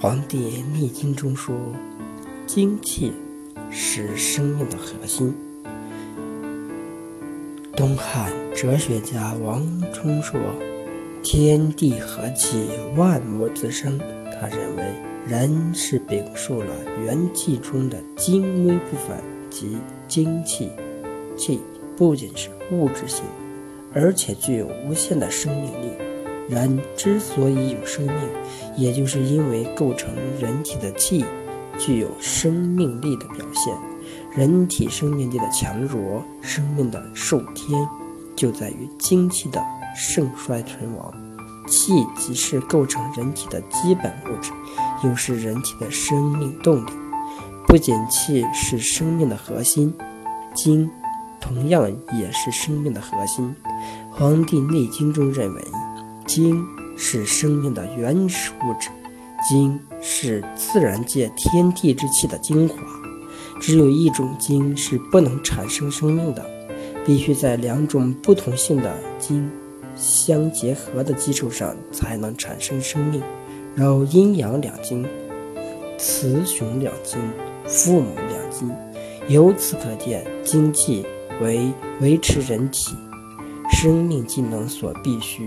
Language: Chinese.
《黄帝内经》中说：“精气是生命的核心。”东汉哲学家王充说：“天地合气，万物自生。”他认为，人是禀述了元气中的精微部分即精气。气不仅是物质性，而且具有无限的生命力。人之所以有生命，也就是因为构成人体的气具有生命力的表现。人体生命力的强弱，生命的受天，就在于精气的盛衰存亡。气即是构成人体的基本物质，又是人体的生命动力。不仅气是生命的核心，精同样也是生命的核心。《黄帝内经》中认为，精是生命的原始物质，精是自然界天地之气的精华。只有一种精是不能产生生命的，必须在两种不同性的精相结合的基础上才能产生生命。有阴阳两精、雌雄两精、父母两精。由此可见，精气为维持人体生命机能所必须。